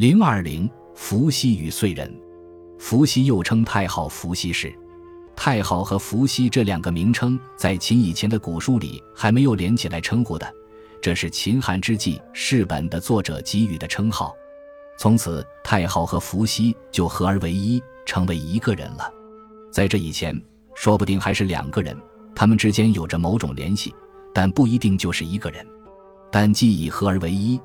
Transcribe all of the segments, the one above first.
零二零，伏羲与燧人。伏羲又称太昊、伏羲氏。太昊和伏羲这两个名称，在秦以前的古书里还没有连起来称呼的，这是秦汉之际世本的作者给予的称号。从此，太昊和伏羲就合而为一，成为一个人了。在这以前，说不定还是两个人，他们之间有着某种联系，但不一定就是一个人。但既已合而为一。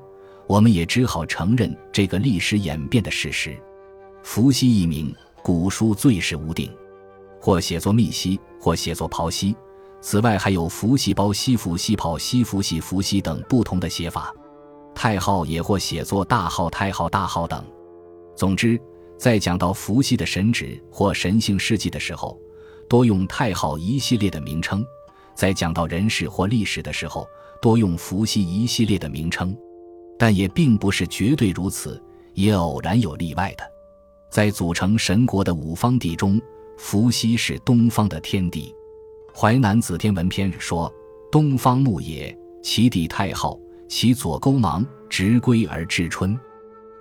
我们也只好承认这个历史演变的事实。伏羲一名，古书最是无定，或写作密羲，或写作刨羲。此外还有伏羲、包羲、伏羲、刨羲、伏羲、伏羲等不同的写法。太昊也或写作大号、太昊、大号等。总之，在讲到伏羲的神旨或神性事迹的时候，多用太昊一系列的名称；在讲到人事或历史的时候，多用伏羲一系列的名称。但也并不是绝对如此，也偶然有例外的。在组成神国的五方帝中，伏羲是东方的天帝。《淮南子·天文篇》说：“东方木也，其地太昊，其左勾芒，直归而至春。”《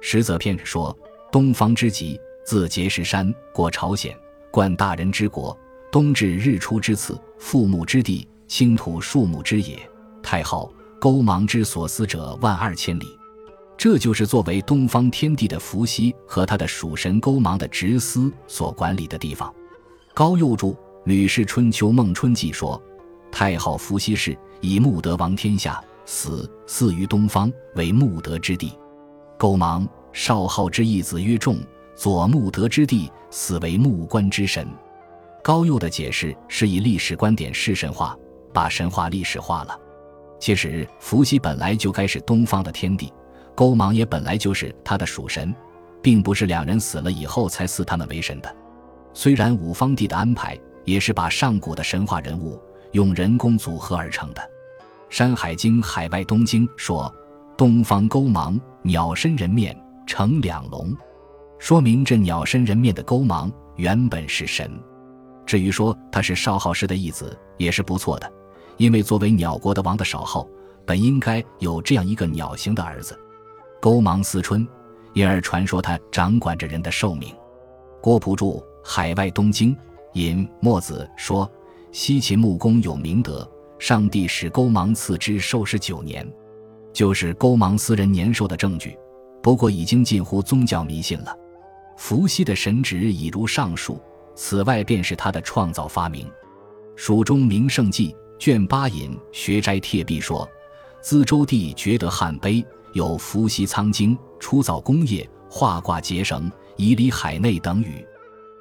实则篇》说：“东方之极，自碣石山过朝鲜，贯大人之国，东至日出之次，覆木之地，倾土树木之野，太昊。”勾芒之所思者万二千里，这就是作为东方天地的伏羲和他的属神勾芒的直司所管理的地方。高佑著《吕氏春秋孟春记》说：“太昊伏羲氏以穆德王天下，死祀于东方，为穆德之地。勾芒少昊之义子曰仲，左穆德之地，死为穆官之神。”高佑的解释是以历史观点释神话，把神话历史化了。其实，伏羲本来就该是东方的天帝，勾芒也本来就是他的属神，并不是两人死了以后才祀他们为神的。虽然五方帝的安排也是把上古的神话人物用人工组合而成的，《山海经·海外东经》说：“东方勾芒，鸟身人面，成两龙。”说明这鸟身人面的勾芒原本是神。至于说他是少昊氏的义子，也是不错的。因为作为鸟国的王的少昊，本应该有这样一个鸟形的儿子，勾芒思春，因而传说他掌管着人的寿命。郭璞注《海外东经》引墨子说：“西秦穆公有明德，上帝使勾芒赐之寿十九年，就是勾芒私人年寿的证据。不过已经近乎宗教迷信了。伏羲的神职已如上述，此外便是他的创造发明。蜀中名胜记。卷八引学斋帖壁说，资周帝觉得汉碑有伏羲苍经初造工业画卦结绳以理海内等语。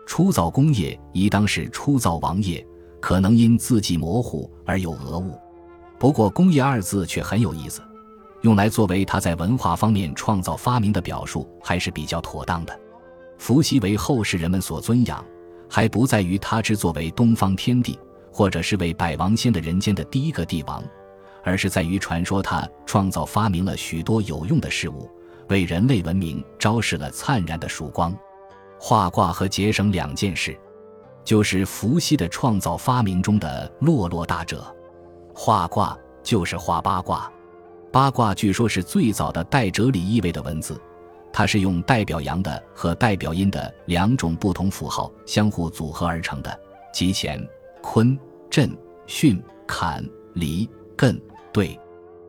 初造工业宜当是初造王业，可能因字迹模糊而有讹误。不过工业二字却很有意思，用来作为他在文化方面创造发明的表述还是比较妥当的。伏羲为后世人们所尊仰，还不在于他之作为东方天地。或者是为百王先的人间的第一个帝王，而是在于传说他创造发明了许多有用的事物，为人类文明昭示了灿然的曙光。画卦和结绳两件事，就是伏羲的创造发明中的落落大者。画卦就是画八卦，八卦据说是最早的带哲理意味的文字，它是用代表阳的和代表阴的两种不同符号相互组合而成的，即乾。坤、震、巽、坎、离、艮、兑。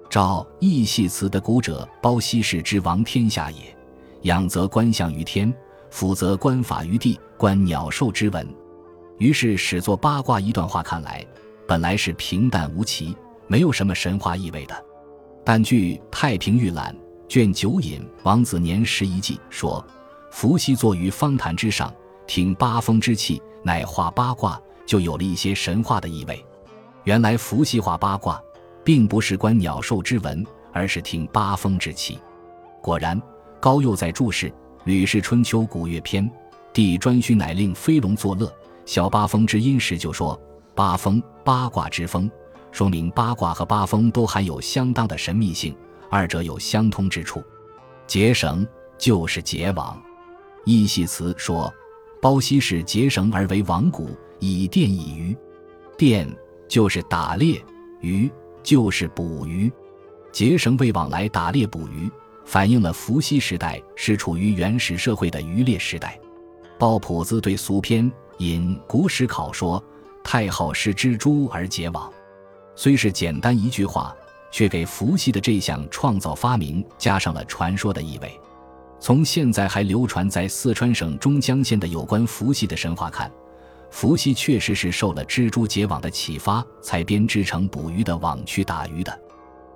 照易系辞的古者，包羲氏之王天下也。仰则观象于天，俯则观法于地，观鸟兽之文。于是始作八卦一段话，看来本来是平淡无奇，没有什么神话意味的。但据《太平御览》卷九引王子年时遗记说，伏羲坐于方坛之上，听八风之气，乃画八卦。就有了一些神话的意味。原来伏羲画八卦，并不是观鸟兽之文，而是听八风之气。果然，高佑在注释《吕氏春秋古乐篇》，帝颛顼乃令飞龙作乐，小八风之音时，就说八风八卦之风，说明八卦和八风都含有相当的神秘性，二者有相通之处。结绳就是结网，易系辞说，包羲是结绳而为网骨。以电以渔，电就是打猎，鱼就是捕鱼，结绳为往来打猎捕鱼，反映了伏羲时代是处于原始社会的渔猎时代。鲍朴子对俗篇引古史考说：“太昊失蜘蛛而结网。”虽是简单一句话，却给伏羲的这项创造发明加上了传说的意味。从现在还流传在四川省中江县的有关伏羲的神话看，伏羲确实是受了蜘蛛结网的启发，才编织成捕鱼的网去打鱼的。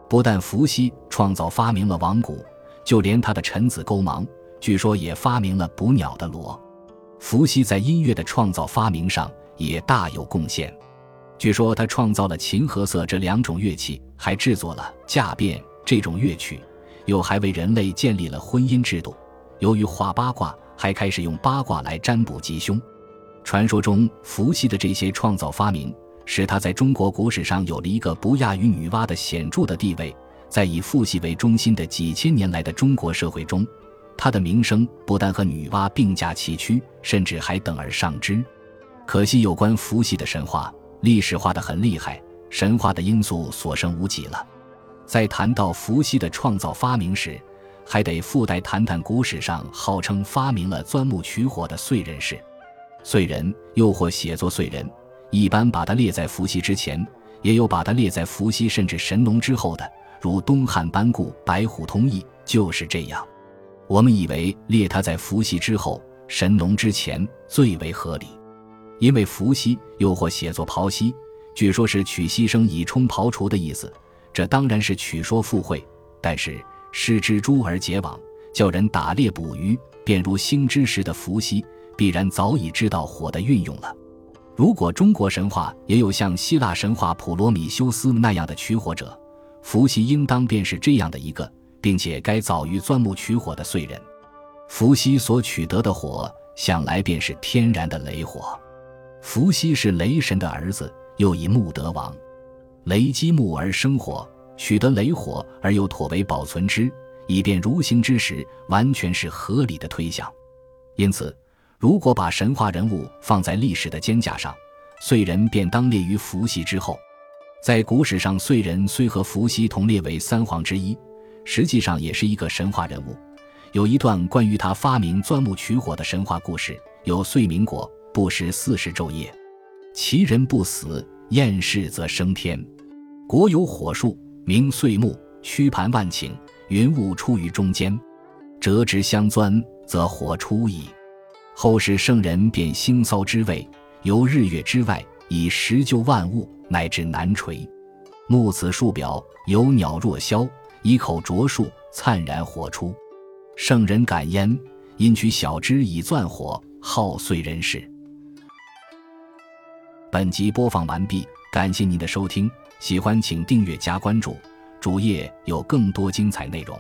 不但伏羲创造发明了网蛊，就连他的臣子勾芒，据说也发明了捕鸟的锣。伏羲在音乐的创造发明上也大有贡献。据说他创造了琴和瑟这两种乐器，还制作了嫁变这种乐曲，又还为人类建立了婚姻制度。由于画八卦，还开始用八卦来占卜吉凶。传说中，伏羲的这些创造发明，使他在中国古史上有了一个不亚于女娲的显著的地位。在以父系为中心的几千年来的中国社会中，他的名声不但和女娲并驾齐驱，甚至还等而上之。可惜，有关伏羲的神话。历史化的很厉害，神话的因素所剩无几了。在谈到伏羲的创造发明时，还得附带谈谈古史上号称发明了钻木取火的燧人氏。燧人又或写作燧人，一般把它列在伏羲之前，也有把它列在伏羲甚至神农之后的，如东汉班固《白虎通义》就是这样。我们以为列他在伏羲之后、神农之前最为合理。因为伏羲又或写作刨羲，据说是取牺牲以充刨除的意思，这当然是曲说附会。但是失蜘蛛而结网，叫人打猎捕鱼，便如星之时的伏羲，必然早已知道火的运用了。如果中国神话也有像希腊神话普罗米修斯那样的取火者，伏羲应当便是这样的一个，并且该早于钻木取火的燧人。伏羲所取得的火，想来便是天然的雷火。伏羲是雷神的儿子，又以木得王，雷击木而生火，取得雷火而又妥为保存之，以便如行之时，完全是合理的推想。因此，如果把神话人物放在历史的肩架上，燧人便当列于伏羲之后。在古史上，燧人虽和伏羲同列为三皇之一，实际上也是一个神话人物。有一段关于他发明钻木取火的神话故事，有燧明国。不食四时昼夜，其人不死，厌世则升天。国有火树，名岁木，曲盘万顷，云雾出于中间，折直相钻，则火出矣。后世圣人辨星骚之位，由日月之外，以石就万物，乃至南垂。木此树表，有鸟若枭，以口啄树，灿然火出。圣人感焉，因取小枝以钻火，号燧人氏。本集播放完毕，感谢您的收听，喜欢请订阅加关注，主页有更多精彩内容。